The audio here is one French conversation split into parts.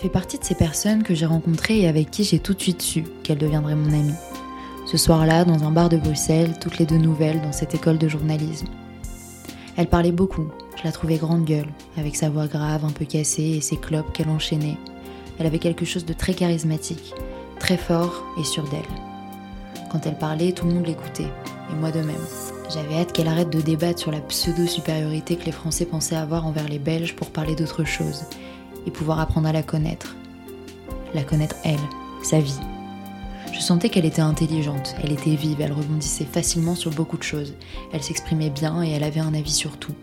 Fait partie de ces personnes que j'ai rencontrées et avec qui j'ai tout de suite su qu'elle deviendrait mon amie. Ce soir-là, dans un bar de Bruxelles, toutes les deux nouvelles dans cette école de journalisme. Elle parlait beaucoup, je la trouvais grande gueule, avec sa voix grave, un peu cassée et ses clopes qu'elle enchaînait. Elle avait quelque chose de très charismatique, très fort et sûr d'elle. Quand elle parlait, tout le monde l'écoutait, et moi de même. J'avais hâte qu'elle arrête de débattre sur la pseudo-supériorité que les Français pensaient avoir envers les Belges pour parler d'autre chose, et pouvoir apprendre à la connaître. La connaître elle, sa vie. Je sentais qu'elle était intelligente, elle était vive, elle rebondissait facilement sur beaucoup de choses, elle s'exprimait bien et elle avait un avis sur tout,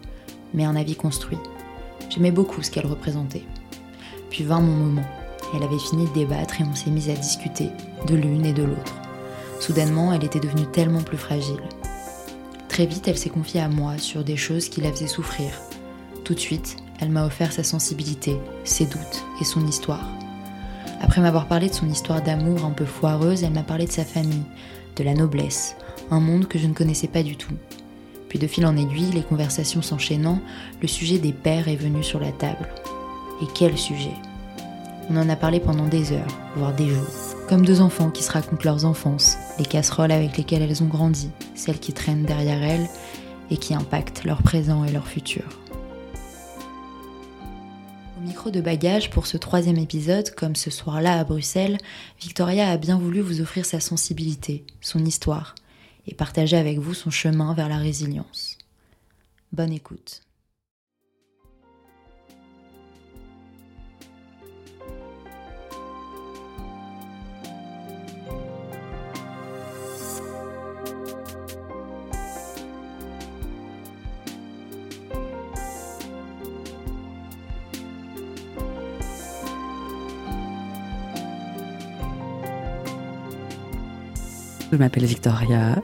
mais un avis construit. J'aimais beaucoup ce qu'elle représentait. Puis vint mon moment. Elle avait fini de débattre et on s'est mis à discuter, de l'une et de l'autre. Soudainement, elle était devenue tellement plus fragile. Très vite, elle s'est confiée à moi sur des choses qui la faisaient souffrir. Tout de suite, elle m'a offert sa sensibilité, ses doutes et son histoire. Après m'avoir parlé de son histoire d'amour un peu foireuse, elle m'a parlé de sa famille, de la noblesse, un monde que je ne connaissais pas du tout. Puis de fil en aiguille, les conversations s'enchaînant, le sujet des pères est venu sur la table. Et quel sujet? On en a parlé pendant des heures, voire des jours. Comme deux enfants qui se racontent leurs enfances, les casseroles avec lesquelles elles ont grandi, celles qui traînent derrière elles et qui impactent leur présent et leur futur. Micro de bagage pour ce troisième épisode, comme ce soir-là à Bruxelles, Victoria a bien voulu vous offrir sa sensibilité, son histoire, et partager avec vous son chemin vers la résilience. Bonne écoute. Je m'appelle Victoria,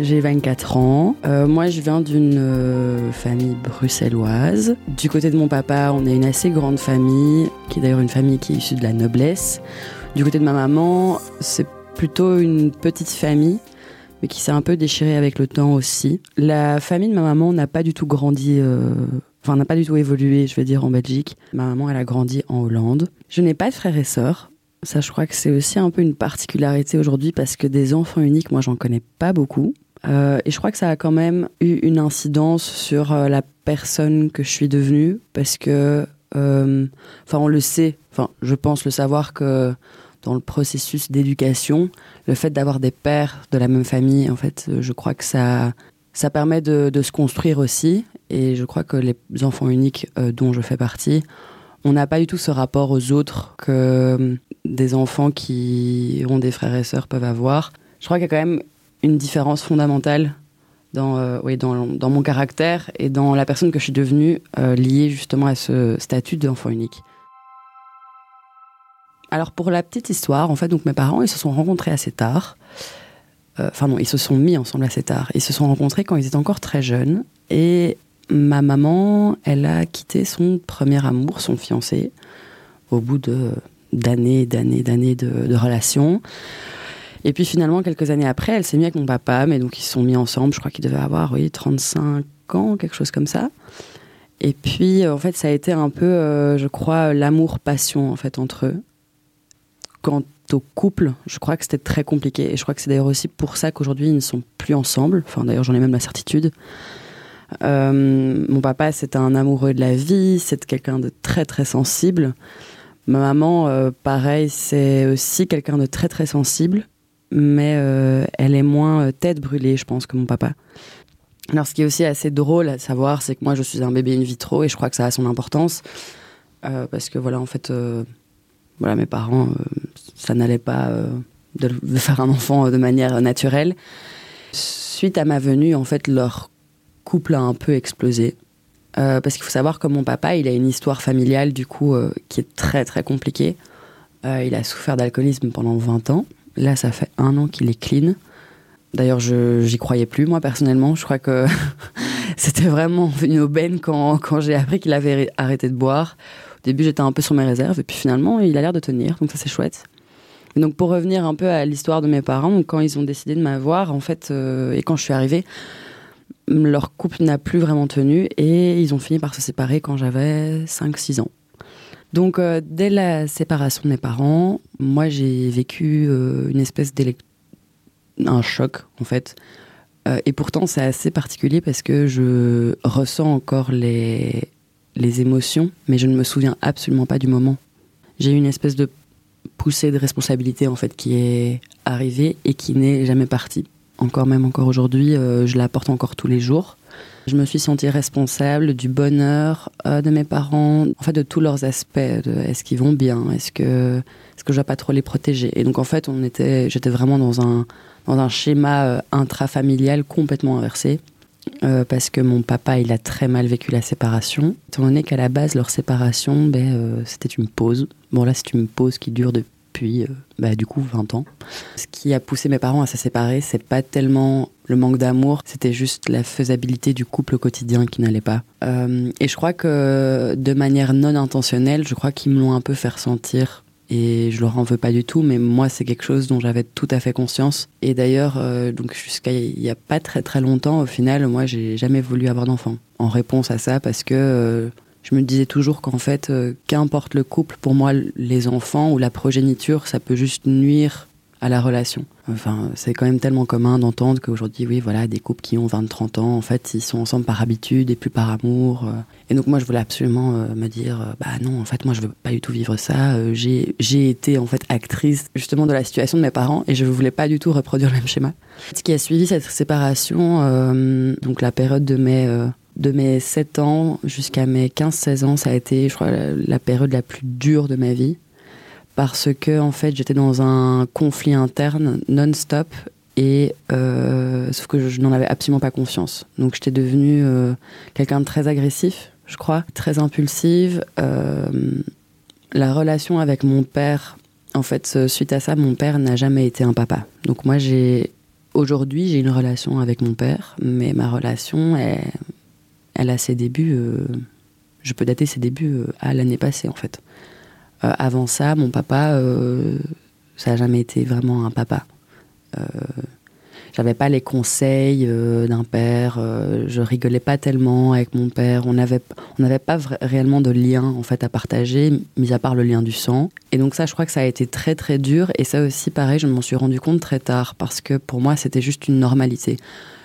j'ai 24 ans. Euh, moi, je viens d'une euh, famille bruxelloise. Du côté de mon papa, on est une assez grande famille, qui est d'ailleurs une famille qui est issue de la noblesse. Du côté de ma maman, c'est plutôt une petite famille, mais qui s'est un peu déchirée avec le temps aussi. La famille de ma maman n'a pas du tout grandi. Euh, enfin, n'a pas du tout évolué, je vais dire, en Belgique. Ma maman, elle a grandi en Hollande. Je n'ai pas de frères et sœurs. Ça, je crois que c'est aussi un peu une particularité aujourd'hui parce que des enfants uniques, moi, j'en connais pas beaucoup. Euh, et je crois que ça a quand même eu une incidence sur euh, la personne que je suis devenue parce que, euh, enfin, on le sait, enfin, je pense le savoir que dans le processus d'éducation, le fait d'avoir des pères de la même famille, en fait, je crois que ça, ça permet de, de se construire aussi. Et je crois que les enfants uniques dont je fais partie, on n'a pas du tout ce rapport aux autres que des enfants qui ont des frères et sœurs peuvent avoir. Je crois qu'il y a quand même une différence fondamentale dans, euh, oui, dans, dans, mon caractère et dans la personne que je suis devenue euh, liée justement à ce statut d'enfant unique. Alors pour la petite histoire, en fait, donc mes parents, ils se sont rencontrés assez tard. Euh, enfin non, ils se sont mis ensemble assez tard. Ils se sont rencontrés quand ils étaient encore très jeunes. Et ma maman, elle a quitté son premier amour, son fiancé, au bout de d'années, d'années, d'années de, relations. Et puis finalement, quelques années après, elle s'est mise avec mon papa, mais donc ils se sont mis ensemble, je crois qu'ils devaient avoir, oui, 35 ans, quelque chose comme ça. Et puis, en fait, ça a été un peu, euh, je crois, l'amour-passion, en fait, entre eux. Quant au couple, je crois que c'était très compliqué. Et je crois que c'est d'ailleurs aussi pour ça qu'aujourd'hui, ils ne sont plus ensemble. Enfin, d'ailleurs, j'en ai même la certitude. Euh, mon papa, c'est un amoureux de la vie, c'est quelqu'un de très, très sensible. Ma maman, euh, pareil, c'est aussi quelqu'un de très très sensible, mais euh, elle est moins tête brûlée, je pense, que mon papa. Alors, ce qui est aussi assez drôle à savoir, c'est que moi, je suis un bébé in vitro et je crois que ça a son importance. parce que, voilà, en fait, voilà, mes parents, ça n'allait pas de, faire un enfant de manière naturelle. Suite à ma venue, en fait, leur couple a un peu explosé. Euh, parce qu'il faut savoir que mon papa, il a une histoire familiale du coup euh, qui est très très compliquée. Euh, il a souffert d'alcoolisme pendant 20 ans. Là, ça fait un an qu'il est clean. D'ailleurs, je j'y croyais plus moi personnellement. Je crois que c'était vraiment une aubaine quand, quand j'ai appris qu'il avait arrêté de boire. Au début, j'étais un peu sur mes réserves et puis finalement, il a l'air de tenir. Donc ça, c'est chouette. Et donc pour revenir un peu à l'histoire de mes parents, quand ils ont décidé de m'avoir, en fait, et quand je suis arrivée, leur couple n'a plus vraiment tenu et ils ont fini par se séparer quand j'avais 5-6 ans. Donc, euh, dès la séparation de mes parents, moi, j'ai vécu euh, une espèce d'élect... un choc, en fait. Euh, et pourtant, c'est assez particulier parce que je ressens encore les... les émotions, mais je ne me souviens absolument pas du moment. J'ai eu une espèce de poussée de responsabilité, en fait, qui est arrivée et qui n'est jamais partie. Encore même, encore aujourd'hui, je la porte encore tous les jours. Je me suis sentie responsable du bonheur euh, de mes parents, en fait de tous leurs aspects. est-ce qu'ils vont bien Est-ce que est-ce que je dois pas trop les protéger Et donc en fait, on était, j'étais vraiment dans un dans un schéma euh, intrafamilial complètement inversé. Euh, parce que mon papa, il a très mal vécu la séparation. Étant donné qu'à la base, leur séparation, ben, c'était une pause. Bon, là, c'est une pause qui dure depuis, bah, du coup, 20 ans. Ce qui a poussé mes parents à se séparer, c'est pas tellement le manque d'amour, c'était juste la faisabilité du couple quotidien qui n'allait pas. Euh, et je crois que de manière non intentionnelle, je crois qu'ils me l'ont un peu fait ressentir. Et je leur en veux pas du tout, mais moi c'est quelque chose dont j'avais tout à fait conscience. Et d'ailleurs, euh, donc jusqu'à il y a pas très très longtemps, au final, moi j'ai jamais voulu avoir d'enfant. En réponse à ça, parce que euh, je me disais toujours qu'en fait, qu'importe le couple, pour moi les enfants ou la progéniture, ça peut juste nuire à la relation. Enfin, c'est quand même tellement commun d'entendre qu'aujourd'hui, oui, voilà, des couples qui ont 20-30 ans, en fait, ils sont ensemble par habitude et plus par amour. Euh. Et donc, moi, je voulais absolument euh, me dire, euh, bah non, en fait, moi, je veux pas du tout vivre ça. J'ai, j'ai été, en fait, actrice, justement, de la situation de mes parents et je voulais pas du tout reproduire le même schéma. Ce qui a suivi cette séparation, donc la période de mes de mes 7 ans jusqu'à mes 15-16 ans, ça a été, je crois, la, période la plus dure de ma vie parce que en fait j'étais dans un conflit interne non-stop et euh, sauf que je, n'en avais absolument pas confiance. Donc j'étais devenue euh, quelqu'un de très agressif, je crois, très impulsive. Euh, la relation avec mon père, en fait, suite à ça, mon père n'a jamais été un papa. Donc moi j'ai aujourd'hui j'ai une relation avec mon père, mais ma relation elle, elle a ses débuts. je peux dater ses débuts à l'année passée en fait. Euh, avant ça, mon papa, euh, ça n'a jamais été vraiment un papa. Euh, j'avais pas les conseils d'un père, je rigolais pas tellement avec mon père, on n'avait on n'avait pas réellement de lien en fait à partager, mis à part le lien du sang. Et donc ça, je crois que ça a été très très dur. Et ça aussi, pareil, je m'en suis rendu compte très tard parce que pour moi, c'était juste une normalité.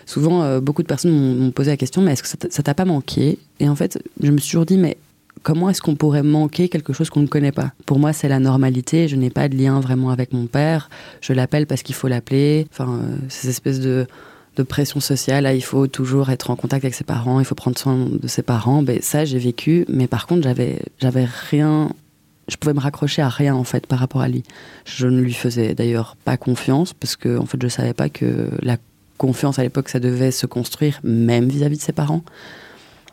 Souvent, beaucoup de personnes m'ont posé la question, mais est-ce que ça t'a pas manqué? Et en fait, je me suis toujours dit, mais comment est-ce qu'on pourrait manquer quelque chose qu'on ne connaît pas? Pour moi, c'est la normalité. Je n'ai pas de lien vraiment avec mon père. Je l'appelle parce qu'il faut l'appeler. Enfin, euh, ces espèces de, pression sociale. Là, il faut toujours être en contact avec ses parents. Il faut prendre soin de ses parents. Ben, ça, j'ai vécu. Mais par contre, j'avais, j'avais rien. Je pouvais me raccrocher à rien en fait par rapport à lui. Je ne lui faisais d'ailleurs pas confiance parce que en fait, je savais pas que la confiance à l'époque, ça devait se construire même vis à -vis de ses parents.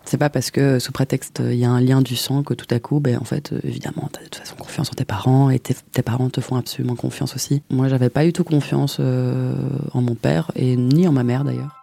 C'est pas parce que sous prétexte il y a un lien du sang que tout à coup, ben en fait, évidemment, t'as de toute façon confiance en tes parents et tes, parents te font absolument confiance aussi. Moi, j'avais pas du tout confiance euh, en mon père et ni en ma mère d'ailleurs.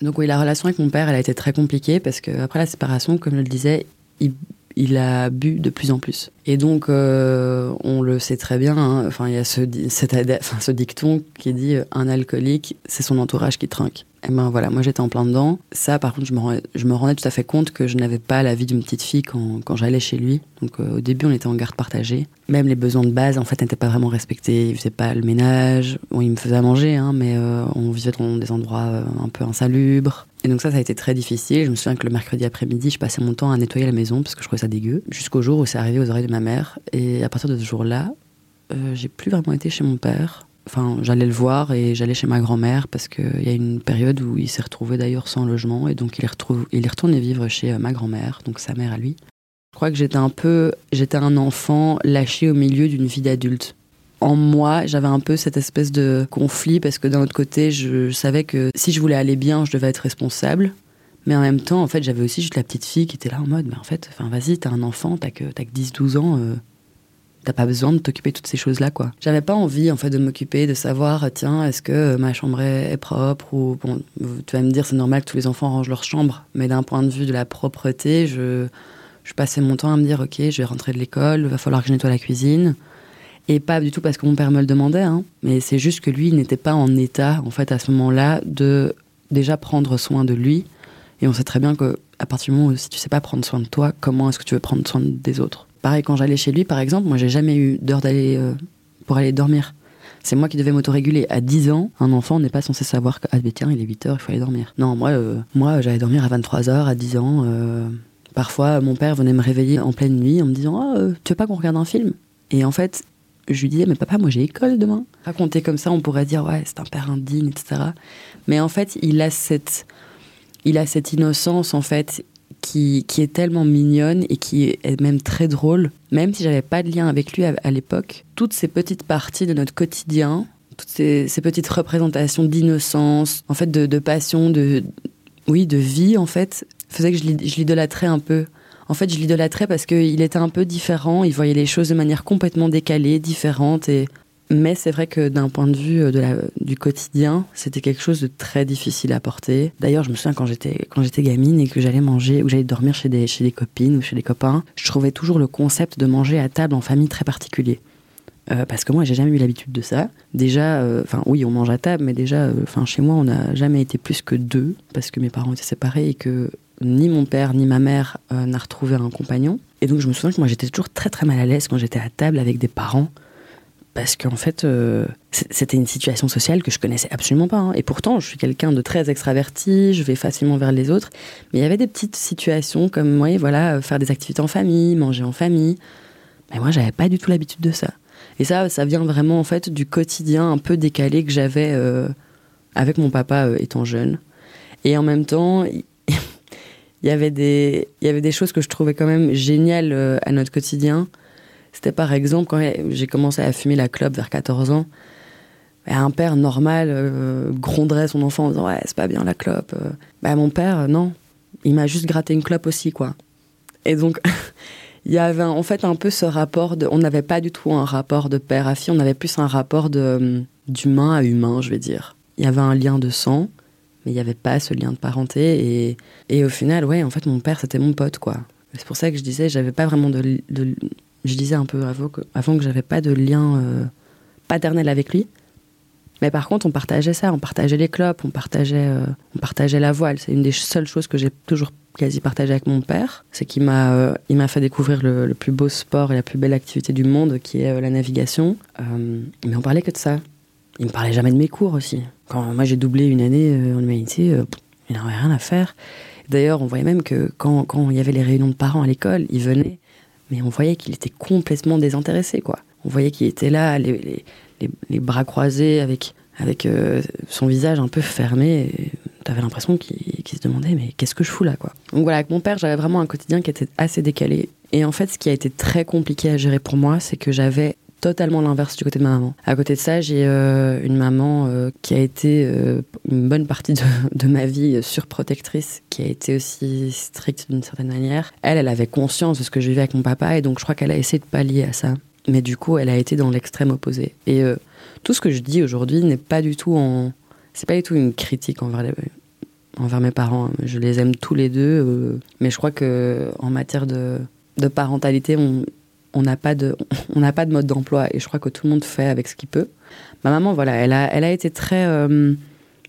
Donc oui, la relation avec mon père, elle a été très compliquée parce que après la séparation, comme je le disais, il, il a bu de plus en plus. Et donc, euh, on le sait très bien, hein, enfin, il y a ce, enfin, ce dicton qui dit euh, un alcoolique, c'est son entourage qui trinque. Et ben voilà, moi j'étais en plein dedans. Ça, par contre, je me, rendais, je me rendais tout à fait compte que je n'avais pas la vie d'une petite fille quand, quand j'allais chez lui. Donc euh, au début, on était en garde partagée. Même les besoins de base, en fait, n'étaient pas vraiment respectés. Il faisait pas le ménage. Bon, il me faisait à manger, hein, mais on vivait dans des endroits un peu insalubres. Et donc ça, ça a été très difficile. Je me souviens que le mercredi après-midi, je passais mon temps à nettoyer la maison parce que je trouvais ça dégueu. Jusqu'au jour où c'est arrivé aux oreilles de ma mère. Et à partir de ce jour-là, euh, j'ai plus vraiment été chez mon père. Enfin, j'allais le voir et j'allais chez ma grand-mère parce qu'il y a une période où il s'est retrouvé d'ailleurs sans logement et donc il est, il est retourné vivre chez euh, ma grand-mère, donc sa mère à lui. Je crois que j'étais un peu, j'étais un enfant lâché au milieu d'une vie d'adulte en moi, j'avais un peu cette espèce de conflit parce que d'un autre côté, je savais que si je voulais aller bien, je devais être responsable. Mais en même temps, en fait, j'avais aussi juste la petite fille qui était là en mode, mais en fait, vas-y, t'as un enfant, t'as que, que 10-12 ans, euh, t'as pas besoin de t'occuper de toutes ces choses-là, quoi. J'avais pas envie, en fait, de m'occuper, de savoir, tiens, est-ce que ma chambre est propre ou, bon, tu vas me dire, c'est normal que tous les enfants rangent leur chambre, mais d'un point de vue de la propreté, je, je passais mon temps à me dire, ok, je vais rentrer de l'école, va falloir que je nettoie la cuisine. Et pas du tout parce que mon père me le demandait, hein, mais c'est juste que lui n'était pas en état, en fait, à ce moment-là, de déjà prendre soin de lui. Et on sait très bien que à partir du moment où si tu sais pas prendre soin de toi, comment est-ce que tu veux prendre soin des autres? Pareil, quand j'allais chez lui, par exemple, moi, j'ai jamais eu d'heure d'aller pour aller dormir. C'est moi qui devais m'autoréguler. À 10 ans, un enfant n'est pas censé savoir que, ah, tiens, il est 8 heures, il faut aller dormir. Non, moi, moi j'allais dormir à 23 heures, à 10 ans. Parfois, mon père venait me réveiller en pleine nuit en me disant oh, Tu veux pas qu'on regarde un film? Et en fait, je lui disais Mais papa, moi j'ai école demain. Raconter comme ça, on pourrait dire Ouais, c'est un père indigne, etc. Mais en fait, il a cette, il a cette innocence, en fait, qui, qui est tellement mignonne et qui est même très drôle. Même si j'avais pas de lien avec lui à, l'époque, toutes ces petites parties de notre quotidien, toutes ces, petites représentations d'innocence, en fait, de, de passion, de, oui, de vie, en fait, faisait que je l'idolâtrais un peu. En fait, je l'idolâtrais parce qu'il était un peu différent, il voyait les choses de manière complètement décalée, différente. Et... Mais c'est vrai que d'un point de vue la, du quotidien, c'était quelque chose de très difficile à porter. D'ailleurs, je me souviens quand j'étais quand j'étais gamine et que j'allais manger ou j'allais dormir chez des chez des copines ou chez des copains, je trouvais toujours le concept de manger à table en famille très particulier. Euh, parce que moi, j'ai jamais eu l'habitude de ça. Déjà, euh, enfin oui, on mange à table, mais déjà, euh, enfin chez moi, on n'a jamais été plus que deux parce que mes parents étaient séparés et que ni mon père ni ma mère euh, n'a retrouvé un compagnon. Et donc je me souviens que moi j'étais toujours très très mal à l'aise quand j'étais à table avec des parents. Parce qu'en fait, euh, c'était une situation sociale que je connaissais absolument pas. Hein. Et pourtant, je suis quelqu'un de très extraverti, je vais facilement vers les autres. Mais il y avait des petites situations comme, oui, voilà, faire des activités en famille, manger en famille. Mais moi, j'avais pas du tout l'habitude de ça. Et ça, ça vient vraiment en fait du quotidien un peu décalé que j'avais euh, avec mon papa étant jeune. Et en même temps, il y avait des il y avait des choses que je trouvais quand même géniales euh, à notre quotidien c'était par exemple quand j'ai commencé à fumer la clope vers 14 ans bah, un père normal euh, gronderait son enfant en disant ouais c'est pas bien la clope euh. bah, mon père non il m'a juste gratté une clope aussi quoi et donc il y avait en fait un peu ce rapport de on n'avait pas du tout un rapport de père à fille on avait plus un rapport de d'humain à humain je vais dire il y avait un lien de sang mais il n'y avait pas ce lien de parenté. Et, et, au final, ouais, en fait, mon père, c'était mon pote, quoi. C'est pour ça que je disais, j'avais pas vraiment de, Je disais un peu avant que, j'avais pas de lien euh, paternel avec lui. Mais par contre, on partageait ça, on partageait les clopes, on partageait, euh, on partageait la voile. C'est une des seules choses que j'ai toujours quasi partagé avec mon père. C'est qu'il m'a, euh, il m'a fait découvrir le, le, plus beau sport et la plus belle activité du monde, qui est la navigation. mais on parlait que de ça. Il me parlait jamais de mes cours aussi. Quand moi j'ai doublé une année en humanité, il n'avait rien à faire. D'ailleurs, on voyait même que quand, quand, il y avait les réunions de parents à l'école, il venait, mais on voyait qu'il était complètement désintéressé, quoi. On voyait qu'il était là, les, les, les, bras croisés, avec, avec euh, son visage un peu fermé. Tu avais l'impression qu'il se demandait, mais qu'est-ce que je fous là, quoi? Donc voilà, avec mon père, j'avais vraiment un quotidien qui était assez décalé. Et en fait, ce qui a été très compliqué à gérer pour moi, c'est que j'avais totalement l'inverse du côté de ma maman. À côté de ça, j'ai euh, une maman euh, qui a été euh, une bonne partie de, ma vie surprotectrice, qui a été aussi stricte d'une certaine manière. Elle, elle avait conscience de ce que je vivais avec mon papa, et donc je crois qu'elle a essayé de pallier à ça. Mais du coup, elle a été dans l'extrême opposé. Et tout ce que je dis aujourd'hui n'est pas du tout en, c'est pas du tout une critique envers envers mes parents. Je les aime tous les deux, mais je crois que en matière de, de parentalité, on, on n'a pas de on n'a pas de mode d'emploi et je crois que tout le monde fait avec ce qu'il peut. Ma maman voilà, elle a elle a été très euh,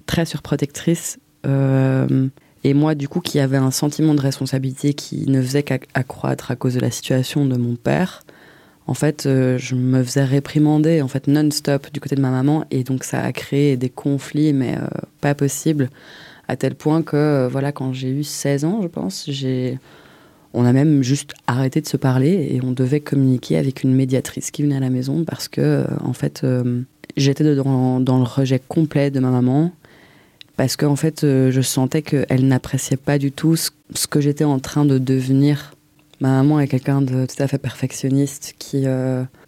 très surprotectrice euh, et moi du coup qui avait un sentiment de responsabilité qui ne faisait qu'accroître à cause de la situation de mon père. En fait, euh, je me faisais réprimander en fait non-stop du côté de ma maman et donc ça a créé des conflits mais pas possible à tel point que voilà quand j'ai eu 16 ans, je pense, j'ai on a même juste arrêté de se parler et on devait communiquer avec une médiatrice qui venait à la maison parce que, euh, en fait, euh, j'étais dans, le rejet complet de ma maman parce qu'en en fait, euh, je sentais qu'elle n'appréciait pas du tout ce, que j'étais en train de devenir. Ma maman est quelqu'un de tout à fait perfectionniste, qui,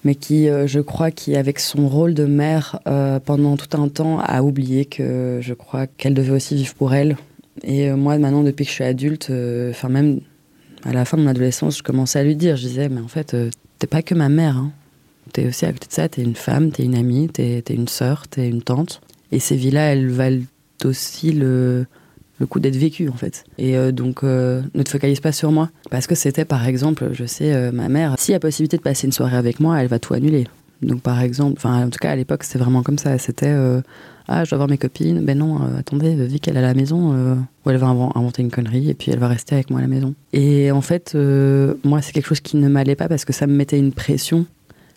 mais qui, je crois, qui, avec son rôle de mère pendant tout un temps, a oublié que je crois qu'elle devait aussi vivre pour elle. Et moi, maintenant, depuis que je suis adulte, enfin, même à la fin de mon adolescence, je commençais à lui dire, je disais, mais en fait, euh, t'es pas que ma mère. Hein. T'es aussi à côté de ça, t'es une femme, t'es une amie, t'es es une sœur, t'es une tante. Et ces vies-là, elles valent aussi le, le coup d'être vécues, en fait. Et euh, donc, euh, ne te focalise pas sur moi. Parce que c'était, par exemple, je sais, ma mère, s'il y a possibilité de passer une soirée avec moi, elle va tout annuler. Donc, par exemple, enfin, en tout cas, à l'époque, c'était vraiment comme ça. C'était Ah, je dois voir mes copines. Ben non, euh, attendez, vu qu'elle est à la maison, euh, elle va inventer une connerie et puis elle va rester avec moi à la maison. Et en fait, euh, moi, c'est quelque chose qui ne m'allait pas parce que ça me mettait une pression.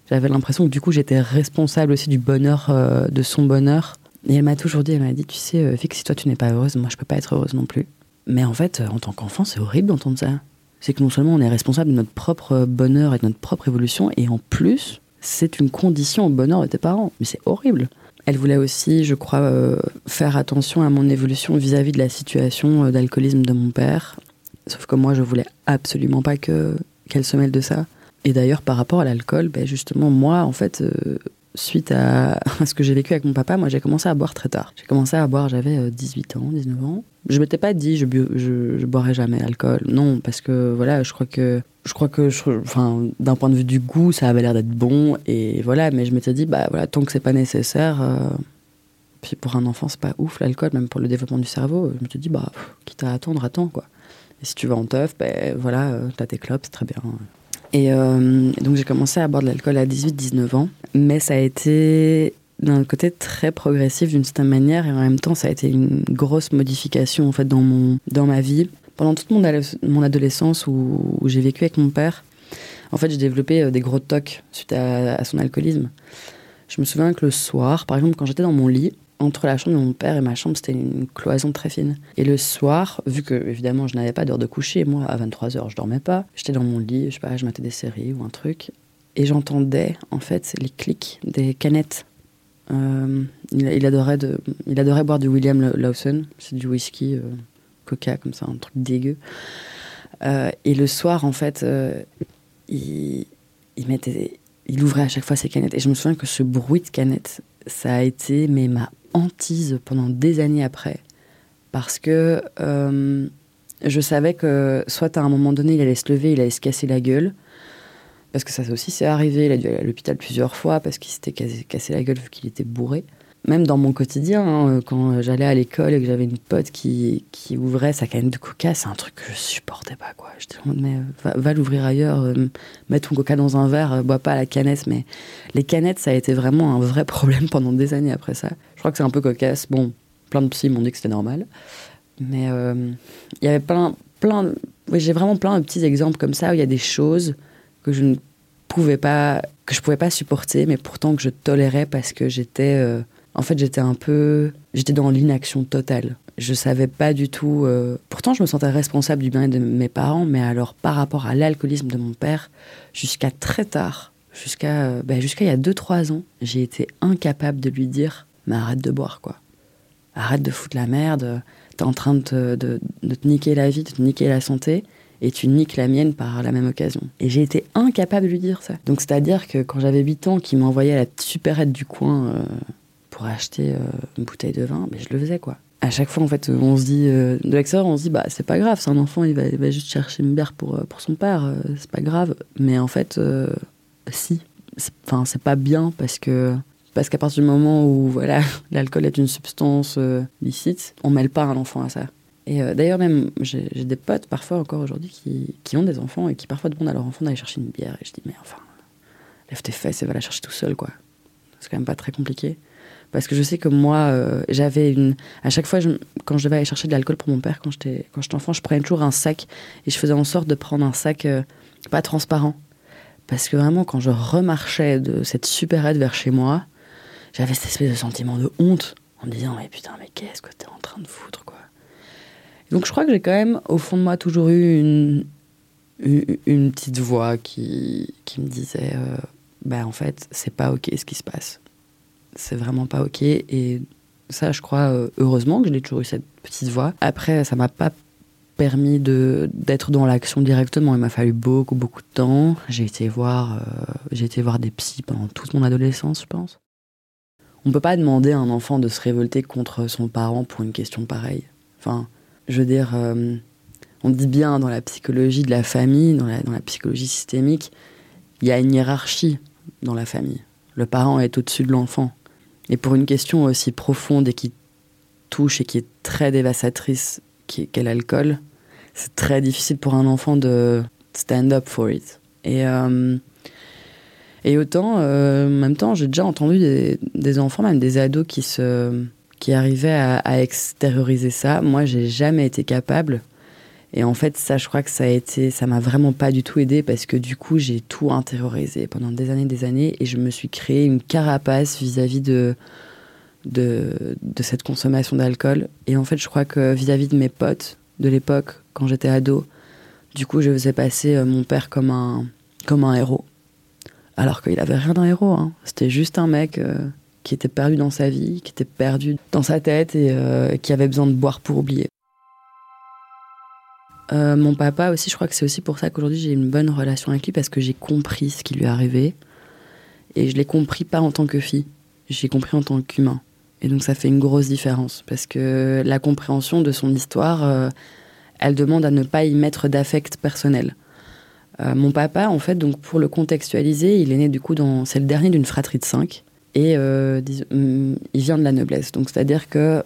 J'avais l'impression que du coup, j'étais responsable aussi du bonheur, de son bonheur. Et elle m'a toujours dit, elle m'a dit, tu sais, Vic, si toi tu n'es pas heureuse, moi je peux pas être heureuse non plus. Mais en fait, en tant qu'enfant, c'est horrible d'entendre ça. C'est que non seulement on est responsable de notre propre bonheur et de notre propre évolution, et en plus, c'est une condition au bonheur de tes parents. Mais c'est horrible. Elle voulait aussi, je crois, euh, faire attention à mon évolution vis-à-vis de la situation euh, d'alcoolisme de mon père. Sauf que moi, je voulais absolument pas que qu'elle se mêle de ça. Et d'ailleurs, par rapport à l'alcool, ben justement, moi, en fait, euh, suite à, ce que j'ai vécu avec mon papa, moi j'ai commencé à boire très tard. J'ai commencé à boire, j'avais 18 euh, ans, 19 ans. Je m'étais pas dit je, je boirais jamais l'alcool. Non, parce que voilà, je crois que je crois que enfin d'un point de vue du goût, ça avait l'air d'être bon et voilà, mais je m'étais dit bah voilà, tant que c'est pas nécessaire euh, puis pour un enfant, c'est pas ouf l'alcool même pour le développement du cerveau. Je me suis dit bah quitte à attendre, attends quoi. Et si tu vas en teuf, ben voilà, euh, t'as tes clopes, c'est très bien. Et euh, donc j'ai commencé à boire de l'alcool à 18-19 ans, mais ça a été d'un côté très progressif d'une certaine manière et en même temps ça a été une grosse modification en fait dans mon dans ma vie. Pendant toute mon, mon adolescence où, j'ai vécu avec mon père, en fait j'ai développé euh, des gros tocs suite à son alcoolisme. Je me souviens que le soir, par exemple quand j'étais dans mon lit, entre la chambre de mon père et ma chambre, c'était une cloison très fine. Et le soir, vu que évidemment je n'avais pas d'heure de coucher, moi à 23h je dormais pas, j'étais dans mon lit, je sais pas, je mettais des séries ou un truc, et j'entendais en fait les clics des canettes. Euh, il, adorait de, il adorait boire du William Lawson, c'est du whisky, euh, coca comme ça, un truc dégueu. Euh, et le soir, en fait, il ouvrait à chaque fois ses canettes. Et je me souviens que ce bruit de canettes, ça a été mais ma pendant des années après. Parce que euh, je savais que soit à un moment donné, il allait se lever, il allait se casser la gueule. Parce que ça aussi s'est arrivé, il a dû aller à l'hôpital plusieurs fois parce qu'il s'était cassé, la gueule vu qu'il était bourré. Même dans mon quotidien, hein, quand j'allais à l'école et que j'avais une pote qui, qui, ouvrait sa canette de coca, c'est un truc que je supportais pas. quoi. J'étais mais euh, va, l'ouvrir ailleurs, euh, mets ton coca dans un verre, bois pas la canette. Mais les canettes, ça a été vraiment un vrai problème pendant des années après ça. Je crois que c'est un peu cocasse. Bon, plein de psy m'ont dit que c'était normal. Mais euh, il y avait plein, plein. j'ai vraiment plein de petits exemples comme ça où il y a des choses que je ne pouvais pas, que je pouvais pas supporter, mais pourtant que je tolérais parce que j'étais, euh, en fait, j'étais un peu, j'étais dans l'inaction totale. Je savais pas du tout. Euh, pourtant, je me sentais responsable du bien-être de mes parents, mais alors par rapport à l'alcoolisme de mon père, jusqu'à très tard, jusqu'à, ben, jusqu'à il y a 2-3 ans, j'ai été incapable de lui dire mais arrête de boire, quoi. Arrête de foutre la merde, t'es en train de te, de, te niquer la vie, de te niquer la santé, et tu niques la mienne par la même occasion. Et j'ai été incapable de lui dire ça. Donc c'est-à-dire que quand j'avais 8 ans, qu'il m'envoyait la supérette du coin euh, pour acheter euh, une bouteille de vin, ben, je le faisais, quoi. À chaque fois, en fait, on se dit, euh, de l'extérieur, on se dit, bah, c'est pas grave, c'est un enfant, il va, juste chercher une bière pour, pour son père, c'est pas grave. Mais en fait, si. Enfin, c'est pas bien parce que parce qu'à partir du moment où voilà, l'alcool est une substance euh, licite, on mêle pas un enfant à ça. Et euh, d'ailleurs, même, j'ai des potes parfois encore aujourd'hui qui, qui, ont des enfants et qui parfois demandent à leur enfant d'aller chercher une bière. Et je dis, mais enfin, lève tes fesses et va la chercher tout seul, quoi. C'est quand même pas très compliqué. Parce que je sais que moi, euh, j'avais une. À chaque fois, quand je devais aller chercher de l'alcool pour mon père, quand j'étais enfant, je prenais toujours un sac et je faisais en sorte de prendre un sac pas transparent. Parce que vraiment, quand je remarchais de cette supérette vers chez moi, j'avais cette espèce de sentiment de honte en me disant mais putain mais qu'est-ce que t'es en train de foutre quoi. donc je crois que j'ai quand même au fond de moi toujours eu une, une, petite voix qui, qui me disait euh, bah en fait c'est pas ok ce qui se passe. C'est vraiment pas ok et ça je crois euh, heureusement que j'ai toujours eu cette petite voix. Après ça m'a pas permis de d'être dans l'action directement. Il m'a fallu beaucoup beaucoup de temps. J'ai été voir euh, j'ai été voir des psys pendant toute mon adolescence, je pense. On peut pas demander à un enfant de se révolter contre son parent pour une question pareille. Enfin, je veux dire, euh, on dit bien dans la psychologie de la famille, dans la, dans la psychologie systémique, il y a une hiérarchie dans la famille. Le parent est au-dessus de l'enfant. Et pour une question aussi profonde et qui touche et qui est très dévastatrice qu'est l'alcool, c'est très difficile pour un enfant de stand up for it. Et euh, et autant, euh, en même temps, j'ai déjà entendu des, enfants, même des ados, qui se, qui arrivait à, extérioriser ça. Moi, j'ai jamais été capable. Et en fait, ça, je crois que ça a été, ça m'a vraiment pas du tout aidé parce que du coup, j'ai tout intériorisé pendant des années, des années, et je me suis créé une carapace vis-à-vis de, de, cette consommation d'alcool. Et en fait, je crois que vis-à-vis de mes potes de l'époque, quand j'étais ado, du coup, je faisais passer euh, mon père comme un, comme un héros. Alors qu'il avait rien d'un héros. Hein. C'était juste un mec euh, qui était perdu dans sa vie, qui était perdu dans sa tête et euh, qui avait besoin de boire pour oublier. Mon papa aussi, je crois que c'est aussi pour ça qu'aujourd'hui j'ai une bonne relation avec lui parce que j'ai compris ce qui lui arrivé. Et je l'ai compris pas en tant que fille, j'ai compris en tant qu'humain. Et donc ça fait une grosse différence parce que la compréhension de son histoire, elle demande à ne pas y mettre d'affect personnel. Euh, mon papa, en fait, donc pour le contextualiser, il est né du coup dans, c'est le dernier d'une fratrie de cinq, et euh, mm, il vient de la noblesse. Donc c'est-à-dire que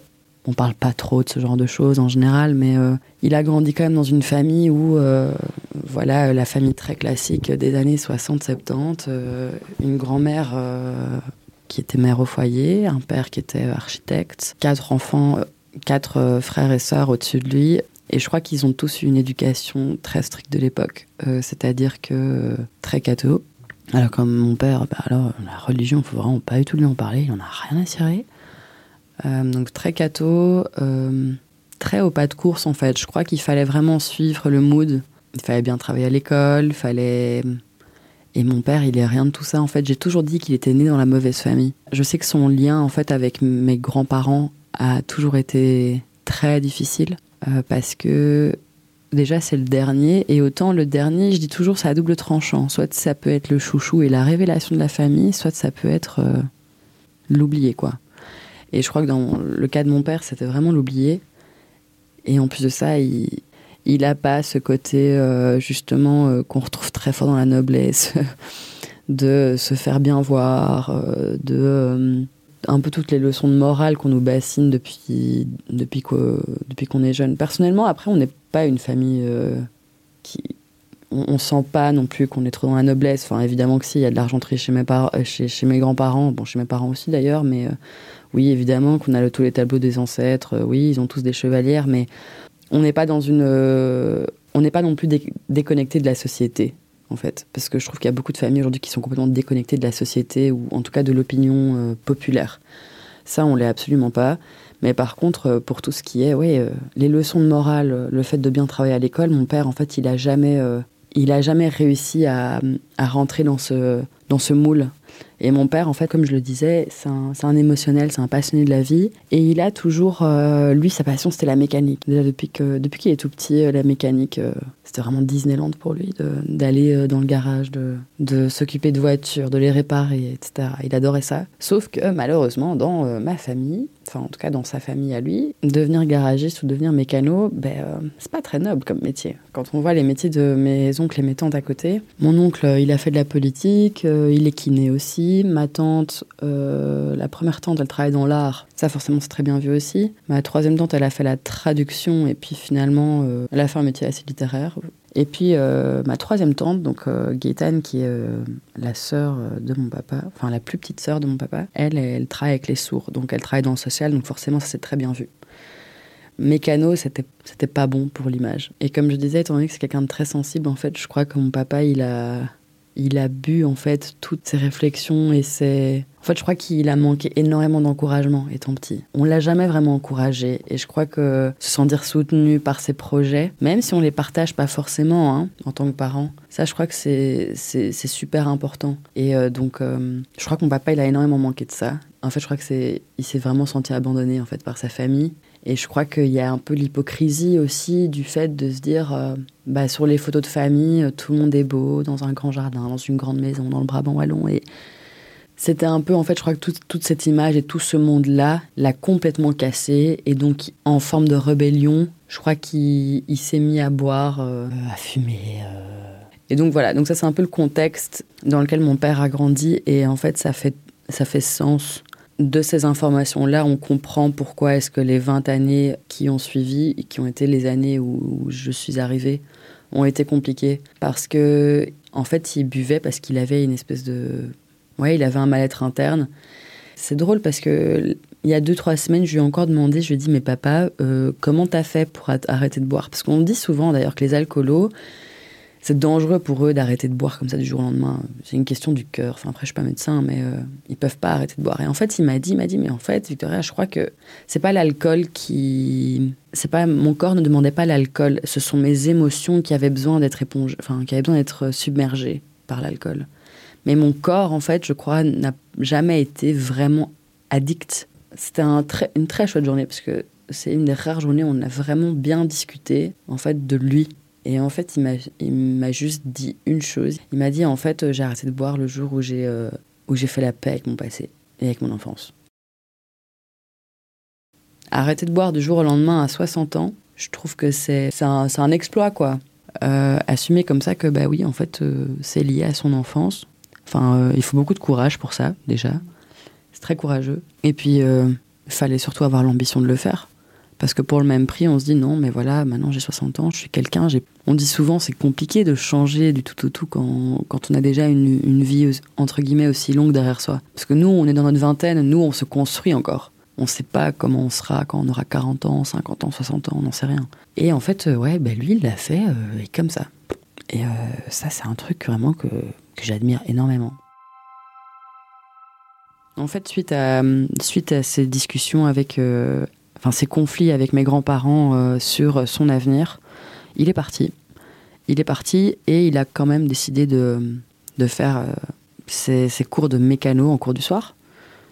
on parle pas trop de ce genre de choses en général, mais euh, il a grandi quand même dans une famille où, voilà, la famille très classique des années 60-70, une grand-mère qui était mère au foyer, un père qui était architecte, quatre enfants, quatre frères et sœurs au-dessus de lui, et je crois qu'ils ont tous eu une éducation très stricte de l'époque, euh, c'est-à-dire que euh, très catho. Alors comme mon père, bah alors la religion, il faut vraiment pas du tout lui en parler, il en a rien à cirer. Euh, donc très catho, très au pas de course en fait. Je crois qu'il fallait vraiment suivre le mood. Il fallait bien travailler à l'école, il fallait et mon père, il est rien de tout ça. En fait, j'ai toujours dit qu'il était né dans la mauvaise famille. Je sais que son lien, en fait, avec mes grands-parents a toujours été très difficile. Euh, parce que déjà c'est le dernier et autant le dernier je dis toujours c'est à double tranchant soit ça peut être le chouchou et la révélation de la famille soit ça peut être euh, l'oublier quoi et je crois que dans le cas de mon père c'était vraiment l'oublier et en plus de ça il il a pas ce côté euh, justement qu'on retrouve très fort dans la noblesse de se faire bien voir de un peu toutes les leçons de morale qu'on nous bassine depuis, depuis qu'on est jeune. Personnellement, après, on n'est pas une famille euh, qui. On, sent pas non plus qu'on est trop dans la noblesse. Enfin, évidemment que si, il y a de l'argenterie chez mes, euh, chez, mes grands-parents, bon, chez mes parents aussi d'ailleurs, mais euh, oui, évidemment qu'on a tous les tableaux des ancêtres, oui, ils ont tous des chevalières, mais on n'est pas dans une. on n'est pas non plus déconnecté de la société en fait. Parce que je trouve qu'il y a beaucoup de familles aujourd'hui qui sont complètement déconnectées de la société ou en tout cas de l'opinion euh, populaire. Ça, on l'est absolument pas. Mais par contre, euh, pour tout ce qui est, ouais, euh, les leçons de morale, le fait de bien travailler à l'école, mon père, en fait, il a jamais, il a jamais réussi à, à, rentrer dans ce, dans ce moule. Et mon père, en fait, comme je le disais, c'est un, émotionnel, c'est un passionné de la vie. Et il a toujours, lui, sa passion, c'était la mécanique. Déjà depuis que, depuis qu'il est tout petit, la mécanique, c'était vraiment Disneyland pour lui, d'aller euh, dans le garage, de, s'occuper de voitures, de les réparer, etc. Il adorait ça. Sauf que malheureusement, dans euh, ma famille, enfin en tout cas dans sa famille à lui, devenir garagiste ou devenir mécano, ben, euh, c'est pas très noble comme métier. Quand on voit les métiers de mes oncles et mes tantes à côté, mon oncle, il a fait de la politique, il est kiné aussi. Ma tante, la première tante, elle travaille dans l'art. Ça, forcément, c'est très bien vu aussi. Ma troisième tante, elle a fait la traduction et puis finalement, elle a fait un métier assez littéraire. Et puis euh, ma troisième tante, donc euh, Gaëtane, qui est euh, la sœur de mon papa, enfin la plus petite sœur de mon papa, elle, elle travaille avec les sourds, donc elle travaille dans le social, donc forcément ça s'est très bien vu. Mécano, c'était pas bon pour l'image. Et comme je disais, étant donné que c'est quelqu'un de très sensible, en fait, je crois que mon papa, il a il a bu en fait toutes ses réflexions et ses en fait, je crois qu'il a manqué énormément d'encouragement étant petit. On l'a jamais vraiment encouragé et je crois que se sentir soutenu par ses projets, même si on les partage pas forcément hein, en tant que parent, ça, je crois que c'est super important. Et euh, donc, euh, je crois que mon papa, il a énormément manqué de ça. En fait, je crois que c'est, il s'est vraiment senti abandonné en fait par sa famille. Et je crois qu'il y a un peu l'hypocrisie aussi du fait de se dire, euh, bah, sur les photos de famille, tout le monde est beau, dans un grand jardin, dans une grande maison, dans le Brabant wallon. Et c'était un peu, en fait, je crois que toute, cette image et tout ce monde-là l'a complètement cassé. Et donc, en forme de rébellion, je crois qu'il s'est mis à boire, euh, à fumer. Euh. Et donc voilà, donc ça c'est un peu le contexte dans lequel mon père a grandi. Et en fait, ça fait, ça fait sens. De ces informations-là, on comprend pourquoi est-ce que les 20 années qui ont suivi, qui ont été les années où, je suis arrivée, ont été compliquées. Parce que, en fait, il buvait parce qu'il avait une espèce de Ouais, il avait un mal-être interne. C'est drôle parce que il y a deux, trois semaines, je lui ai encore demandé, je lui ai dit, mais papa, euh, comment t'as fait pour arrêter de boire? Parce qu'on dit souvent d'ailleurs que les alcoolos, c'est dangereux pour eux d'arrêter de boire comme ça du jour au lendemain. C'est une question du cœur. Enfin, après, je suis pas médecin, mais euh, ils peuvent pas arrêter de boire. Et en fait, il m'a dit, il m'a dit, mais en fait, Victoria, je crois que c'est pas l'alcool qui, c'est pas mon corps ne demandait pas l'alcool. Ce sont mes émotions qui avaient besoin d'être enfin, qui avaient besoin d'être submergées par l'alcool. Mais mon corps, en fait, je crois, n'a jamais été vraiment addict. C'était un une très chouette journée parce que c'est une des rares journées où on a vraiment bien discuté, en fait, de lui et en fait, il m'a juste dit une chose. Il m'a dit en fait, j'ai arrêté de boire le jour où j'ai euh, où j'ai fait la paix avec mon passé et avec mon enfance. Arrêter de boire du jour au lendemain à 60 ans, je trouve que c'est un, un, exploit quoi. Euh, assumer comme ça que bah oui, en fait, euh, c'est lié à son enfance. Enfin, il faut beaucoup de courage pour ça déjà. C'est très courageux. Et puis, il fallait surtout avoir l'ambition de le faire. Parce que pour le même prix, on se dit non, mais voilà, maintenant j'ai 60 ans, je suis quelqu'un. On dit souvent c'est compliqué de changer du tout au tout quand, quand on a déjà une, vie entre guillemets aussi longue derrière soi. Parce que nous, on est dans notre vingtaine, nous, on se construit encore. On ne sait pas comment on sera quand on aura 40 ans, 50 ans, 60 ans, on n'en sait rien. Et en fait, euh, ouais, ben lui, il l'a fait euh, comme ça. Et euh, ça, c'est un truc vraiment que, que j'admire énormément. En fait, suite à, suite à ces discussions avec, enfin ses conflits avec mes grands-parents euh, sur son avenir, il est parti. Il est parti et il a quand même décidé de, de faire euh, ses, cours de mécano en cours du soir.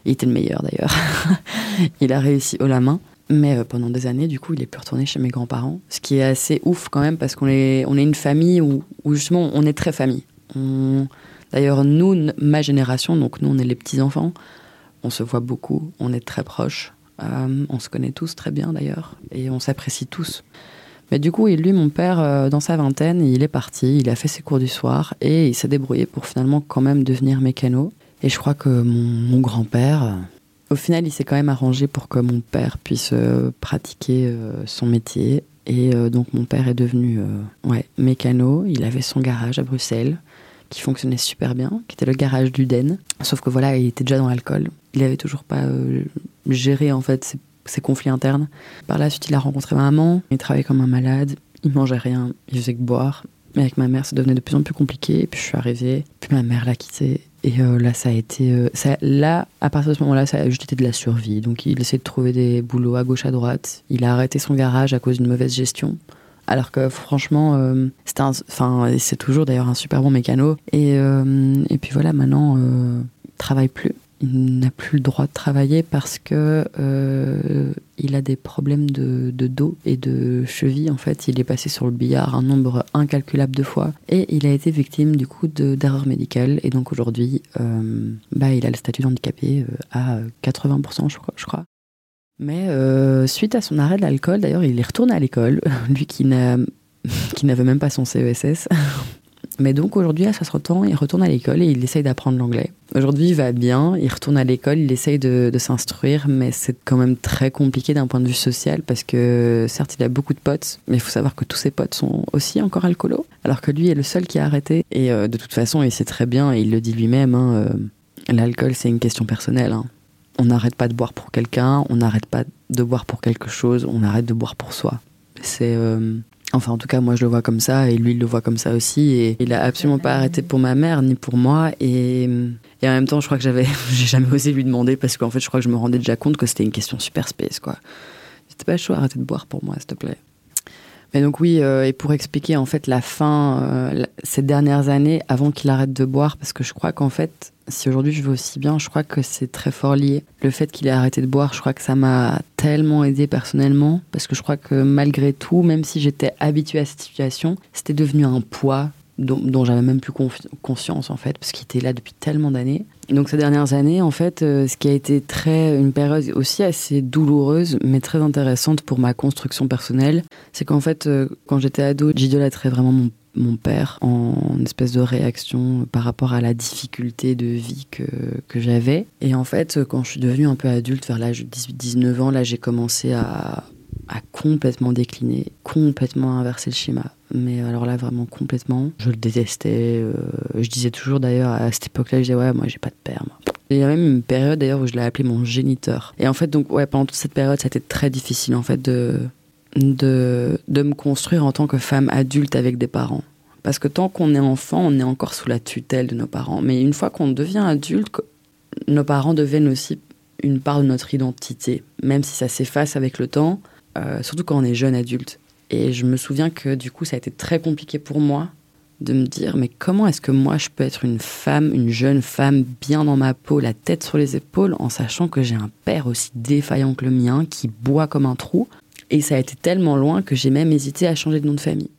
Il était le meilleur d'ailleurs. il a réussi haut la main. Mais euh, pendant des années, du coup, il est plus retourné chez mes grands-parents. Ce qui est assez ouf quand même parce qu'on est, on est une famille où justement on est très famille. D'ailleurs, nous, ma génération, donc nous on est les petits-enfants, on se voit beaucoup, on est très proches. Euh, on se connaît tous très bien d'ailleurs, et on s'apprécie tous. Mais du coup, lui, mon père, euh, dans sa vingtaine, il est parti, il a fait ses cours du soir, et il s'est débrouillé pour finalement quand même devenir mécano. Et je crois que mon, grand-père, au final, il s'est quand même arrangé pour que mon père puisse euh, pratiquer son métier. Et donc mon père est devenu ouais, mécano, il avait son garage à Bruxelles qui fonctionnait super bien, qui était le garage d'Uden. Sauf que voilà, il était déjà dans l'alcool. Il avait toujours pas géré en fait ses, conflits internes. Par la suite, il a rencontré ma maman. Il travaillait comme un malade. Il mangeait rien. Il faisait que boire. Mais avec ma mère, ça devenait de plus en plus compliqué. Puis je suis arrivée. Puis ma mère l'a quitté. Et euh, là, ça a été. Euh, ça, là, à partir de ce moment-là, ça a juste été de la survie. Donc, il essayait de trouver des boulots à gauche, à droite. Il a arrêté son garage à cause d'une mauvaise gestion. Alors que franchement, euh, c'est toujours d'ailleurs un super bon mécano. Et, et puis voilà, maintenant, il travaille plus. Il n'a plus le droit de travailler parce que euh, il a des problèmes de, dos et de cheville. En fait, il est passé sur le billard un nombre incalculable de fois et il a été victime du coup d'erreurs médicales. Et donc aujourd'hui, bah, il a le statut d'handicapé à 80%, je crois. Mais euh, suite à son arrêt de l'alcool, d'ailleurs, il est retourné à l'école, lui qui n'avait même pas son CESS. Mais donc aujourd'hui, à 60 ans, il retourne à l'école et il essaye d'apprendre l'anglais. Aujourd'hui, il va bien, il retourne à l'école, il essaye de, s'instruire, mais c'est quand même très compliqué d'un point de vue social parce que certes, il a beaucoup de potes, mais il faut savoir que tous ses potes sont aussi encore alcoolos, alors que lui est le seul qui a arrêté. Et euh, de toute façon, il sait très bien, et il le dit lui-même, hein, euh, l'alcool c'est une question personnelle. Hein on n'arrête pas de boire pour quelqu'un, on n'arrête pas de boire pour quelque chose, on arrête de boire pour soi. C'est euh, enfin en tout cas moi je le vois comme ça et lui il le voit comme ça aussi et il a absolument pas arrêté pour ma mère ni pour moi et, et en même temps je crois que j'avais j'ai jamais osé lui demander parce qu'en fait je crois que je me rendais déjà compte que c'était une question super space quoi. C'était pas chaud arrêter de boire pour moi s'il te plaît. Mais donc oui, euh, et pour expliquer en fait la fin, euh, ces dernières années, avant qu'il arrête de boire, parce que je crois qu'en fait, si aujourd'hui je vais aussi bien, je crois que c'est très fort lié. Le fait qu'il ait arrêté de boire, je crois que ça m'a tellement aidé personnellement, parce que je crois que malgré tout, même si j'étais habituée à cette situation, c'était devenu un poids dont, j'avais même plus conscience en fait, parce qu'il était là depuis tellement d'années. Donc ces dernières années, en fait, euh, ce qui a été très une période aussi assez douloureuse, mais très intéressante pour ma construction personnelle, c'est qu'en fait, euh, quand j'étais ado, j'idolâtrais vraiment mon mon père en espèce de réaction par rapport à la difficulté de vie que, que j'avais. Et en fait, quand je suis devenue un peu adulte, vers l'âge de 18-19 ans, là, j'ai commencé à, à complètement décliner, complètement inverser le schéma. Mais alors là, vraiment complètement. Je le détestais. Euh, je disais toujours d'ailleurs, à cette époque-là, je disais, ouais, moi, j'ai pas de père. Il y a même une période d'ailleurs où je l'ai appelé mon géniteur. Et en fait, donc, ouais, pendant toute cette période, ça a été très difficile en fait de, de, de me construire en tant que femme adulte avec des parents. Parce que tant qu'on est enfant, on est encore sous la tutelle de nos parents. Mais une fois qu'on devient adulte, nos parents deviennent aussi une part de notre identité, même si ça s'efface avec le temps, euh, surtout quand on est jeune adulte. Et je me souviens que du coup, ça a été très compliqué pour moi de me dire, mais comment est-ce que moi, je peux être une femme, une jeune femme, bien dans ma peau, la tête sur les épaules, en sachant que j'ai un père aussi défaillant que le mien, qui boit comme un trou. Et ça a été tellement loin que j'ai même hésité à changer de nom de famille.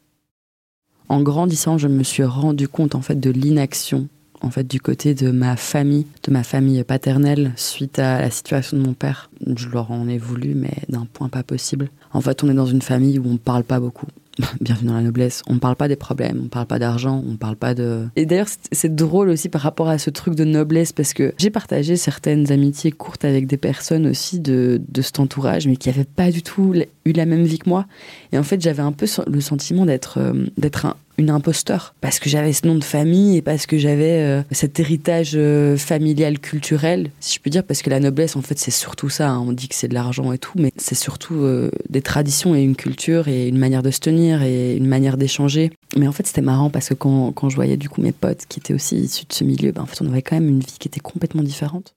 En grandissant, je me suis rendu compte en fait de l'inaction en fait du côté de ma famille, de ma famille paternelle suite à la situation de mon père. Je leur en ai voulu, mais d'un point pas possible. En fait, on est dans une famille où on ne parle pas beaucoup. Bienvenue dans la noblesse. On ne parle pas des problèmes, on ne parle pas d'argent, on ne parle pas de. Et d'ailleurs, c'est drôle aussi par rapport à ce truc de noblesse parce que j'ai partagé certaines amitiés courtes avec des personnes aussi de, de cet entourage, mais qui n'avaient pas du tout eu la même vie que moi. Et en fait, j'avais un peu le sentiment d'être euh, d'être un une imposteur parce que j'avais ce nom de famille et parce que j'avais euh, cet héritage euh, familial culturel, si je peux dire, parce que la noblesse, en fait, c'est surtout ça. Hein. On dit que c'est de l'argent et tout, mais c'est surtout euh, des traditions et une culture et une manière de se tenir et une manière d'échanger. Mais en fait, c'était marrant parce que quand, quand, je voyais du coup mes potes qui étaient aussi issus de ce milieu, ben, en fait, on avait quand même une vie qui était complètement différente.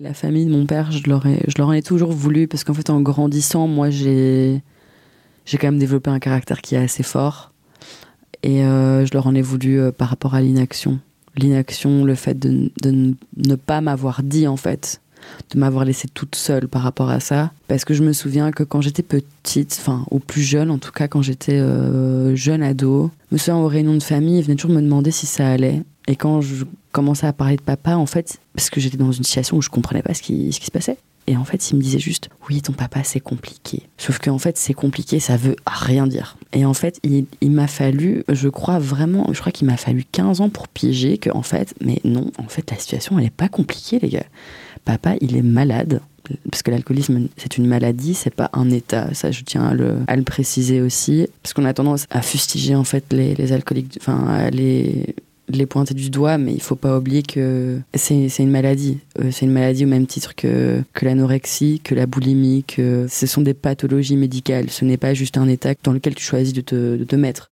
La famille de mon père, je leur, je leur en ai toujours voulu parce qu'en fait, en grandissant, moi, j'ai j'ai quand même développé un caractère qui est assez fort. Et euh, je leur en ai voulu euh, par rapport à l'inaction. L'inaction, le fait de, ne pas m'avoir dit, en fait, de m'avoir laissée toute seule par rapport à ça. Parce que je me souviens que quand j'étais petite, enfin, au plus jeune, en tout cas, quand j'étais euh, jeune ado, je me souviens aux réunions de famille, ils venaient toujours me demander si ça allait. Et quand je commençais à parler de papa, en fait, parce que j'étais dans une situation où je comprenais pas ce qui, ce qui se passait, et en fait, il me disait juste, oui, ton papa, c'est compliqué. Sauf qu'en fait, c'est compliqué, ça veut rien dire. Et en fait, il, m'a fallu, je crois vraiment, je crois qu'il m'a fallu 15 ans pour piéger que, en fait, mais non, en fait, la situation, elle n'est pas compliquée, les gars. Papa, il est malade. Parce que l'alcoolisme, c'est une maladie, c'est pas un état. Ça, je tiens à le, préciser aussi. Parce qu'on a tendance à fustiger, en fait, les, les alcooliques, enfin, les, les pointer du doigt, mais il faut pas oublier que c'est une maladie. Euh, c'est une maladie au même titre que, que l'anorexie, que la boulimie, que ce sont des pathologies médicales. Ce n'est pas juste un état dans lequel tu choisis de te, de te mettre.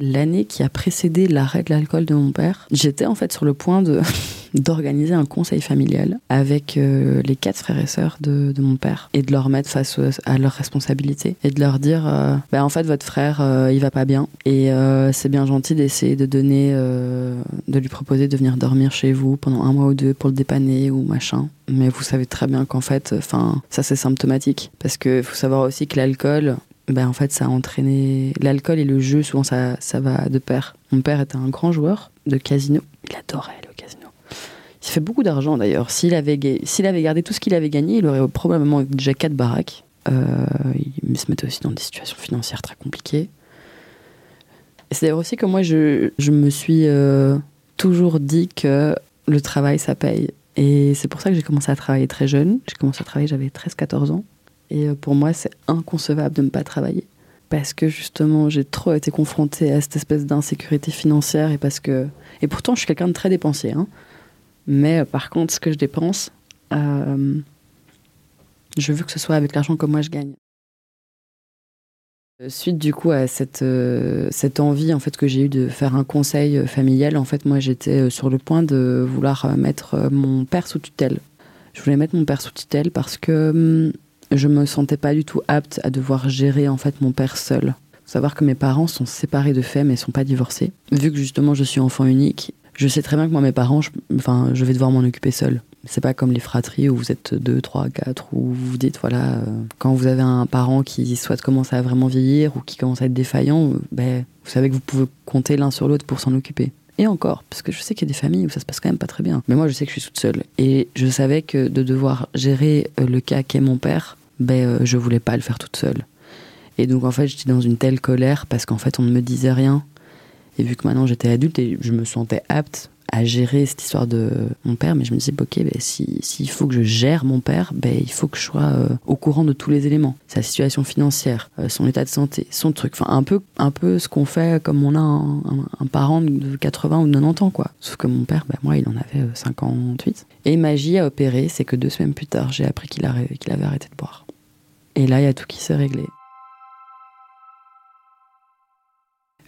L'année qui a précédé l'arrêt de l'alcool de mon père, j'étais en fait sur le point de d'organiser un conseil familial avec euh, les quatre frères et sœurs de, de, mon père et de leur mettre face à leurs responsabilités et de leur dire euh, bah, en fait votre frère euh, il va pas bien et c'est bien gentil d'essayer de donner de lui proposer de venir dormir chez vous pendant un mois ou deux pour le dépanner ou machin. Mais vous savez très bien qu'en fait enfin ça c'est symptomatique parce que faut savoir aussi que l'alcool ben en fait, ça a entraîné l'alcool et le jeu. Souvent, ça, ça va de pair. Mon père était un grand joueur de casino. Il adorait le casino. Il fait beaucoup d'argent d'ailleurs. S'il avait, s'il avait gardé tout ce qu'il avait gagné, il aurait probablement déjà quatre baraques. Euh, il se mettait aussi dans des situations financières très compliquées. C'est d'ailleurs aussi que moi, je, je me suis euh, toujours dit que le travail, ça paye. Et c'est pour ça que j'ai commencé à travailler très jeune. J'ai commencé à travailler, j'avais 13-14 ans. Et euh, pour moi, c'est inconcevable de ne pas travailler. Parce que justement, j'ai trop été confrontée à cette espèce d'insécurité financière et parce que. Et pourtant, je suis quelqu'un de très dépensier. Hein. Mais euh, par contre, ce que je dépense, euh, je veux que ce soit avec l'argent que moi je gagne. Suite du coup à cette, cette envie en fait que j'ai eu de faire un conseil familial, en fait moi j'étais sur le point de vouloir mettre mon père sous tutelle. Je voulais mettre mon père sous tutelle parce que hum, je me sentais pas du tout apte à devoir gérer en fait mon père seul. Savoir que mes parents sont séparés de fait mais sont pas divorcés. Vu que justement je suis enfant unique, je sais très bien que moi mes parents, je, enfin, je vais devoir m'en occuper seul. C'est pas comme les fratries où vous êtes deux, trois, quatre, où vous vous dites voilà, euh, quand vous avez un parent qui soit commencer à vraiment vieillir ou qui commence à être défaillant, ben, vous savez que vous pouvez compter l'un sur l'autre pour s'en occuper. Et encore, parce que je sais qu'il y a des familles où ça se passe quand même pas très bien. Mais moi, je sais que je suis toute seule. Et je savais que de devoir gérer euh, le cas qu'est mon père, ben, euh, je voulais pas le faire toute seule. Et donc, en fait, j'étais dans une telle colère parce qu'en fait, on ne me disait rien. Et vu que maintenant j'étais adulte et je me sentais apte à gérer cette histoire de mon père, mais je me disais, ok, ben, s'il faut que je gère mon père, ben, il faut que je sois euh, au courant de tous les éléments. Sa situation financière, euh, son état de santé, son truc. Enfin, un peu, un peu ce qu'on fait comme on a un, parent de 80 ou 90 ans, quoi. Sauf que mon père, ben, moi, il en avait 58. Euh, Et magie a opéré, c'est que deux semaines plus tard, j'ai appris qu'il avait arrêté de boire. Et là, il y a tout qui s'est réglé.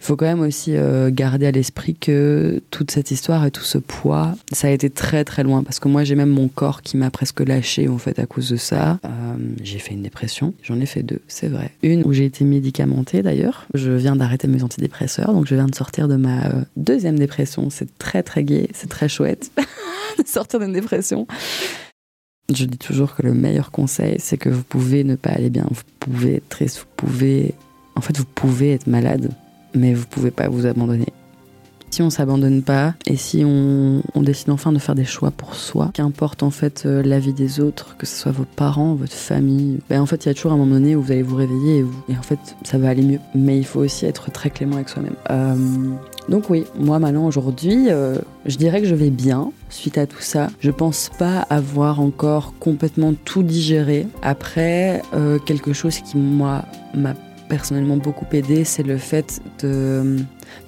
Il faut quand même aussi euh, garder à l'esprit que toute cette histoire et tout ce poids, ça a été très très loin parce que moi j'ai même mon corps qui m'a presque lâché en fait à cause de ça. Euh, j'ai fait une dépression, j'en ai fait deux, c'est vrai. Une où j'ai été médicamentée d'ailleurs. Je viens d'arrêter mes antidépresseurs, donc je viens de sortir de ma euh, deuxième dépression. C'est très très gai, c'est très chouette de sortir d'une dépression. Je dis toujours que le meilleur conseil, c'est que vous pouvez ne pas aller bien, vous pouvez être triste, vous pouvez, en fait, vous pouvez être malade mais vous pouvez pas vous abandonner. Si on s'abandonne pas et si on, décide enfin de faire des choix pour soi, qu'importe en fait euh, la vie des autres, que ce soit vos parents, votre famille, ben en fait il y a toujours un moment donné où vous allez vous réveiller et, en fait ça va aller mieux. Mais il faut aussi être très clément avec soi-même. Euh, donc oui, moi maintenant aujourd'hui, euh, je dirais que je vais bien suite à tout ça. Je pense pas avoir encore complètement tout digéré. Après, quelque chose qui moi m'a personnellement beaucoup aidé, c'est le fait de euh,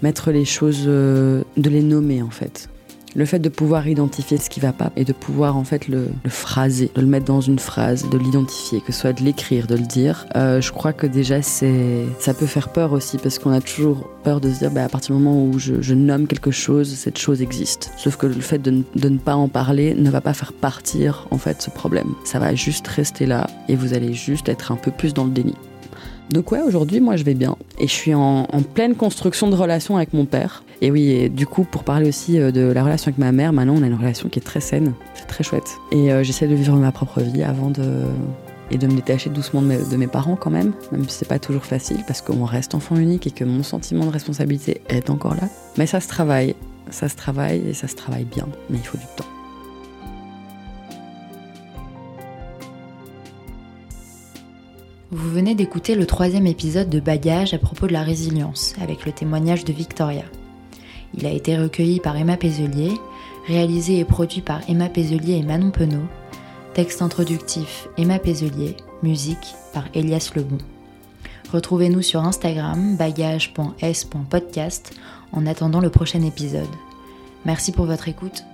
mettre les choses, euh, de les nommer en fait. Le fait de pouvoir identifier ce qui va pas et de pouvoir en fait le, phraser, de le mettre dans une phrase, de l'identifier, que ce soit de l'écrire, de le dire. Euh, je crois que déjà c'est, ça peut faire peur aussi parce qu'on a toujours peur de se dire bah, à partir du moment où je, nomme quelque chose, cette chose existe. Sauf que le fait de, de, ne pas en parler ne va pas faire partir en fait ce problème. Ça va juste rester là et vous allez juste être un peu plus dans le déni. Donc ouais, aujourd'hui, moi, je vais bien. Et je suis en, pleine construction de relation avec mon père. Et oui, et du coup, pour parler aussi euh, de la relation avec ma mère, maintenant, on a une relation qui est très saine. C'est très chouette. Et euh, j'essaie de vivre ma propre vie avant de... Et de me détacher doucement de mes, de mes parents quand même, même si c'est pas toujours facile parce qu'on reste enfant unique et que mon sentiment de responsabilité est encore là. Mais ça se travaille, ça se travaille et ça se travaille bien, mais il faut du temps. Vous venez d'écouter le troisième épisode de Bagage à propos de la résilience, avec le témoignage de Victoria. Il a été recueilli par Emma Pézelier, réalisé et produit par Emma Pézelier et Manon Penaud, texte introductif Emma Pézelier, musique par Elias Lebon. Retrouvez-nous sur Instagram bagage.s.podcast en attendant le prochain épisode. Merci pour votre écoute